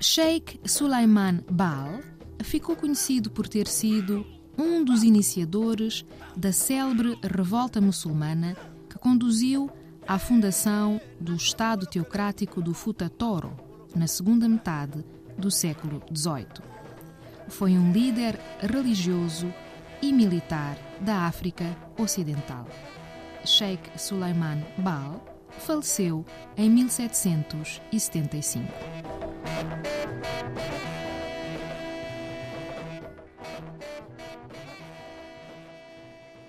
Sheikh Sulaiman Bal ficou conhecido por ter sido um dos iniciadores da célebre revolta muçulmana que conduziu à fundação do Estado Teocrático do Futa Toro na segunda metade do século XVIII. Foi um líder religioso e militar da África Ocidental. Sheikh Sulaiman Bal faleceu em 1775. Thank you.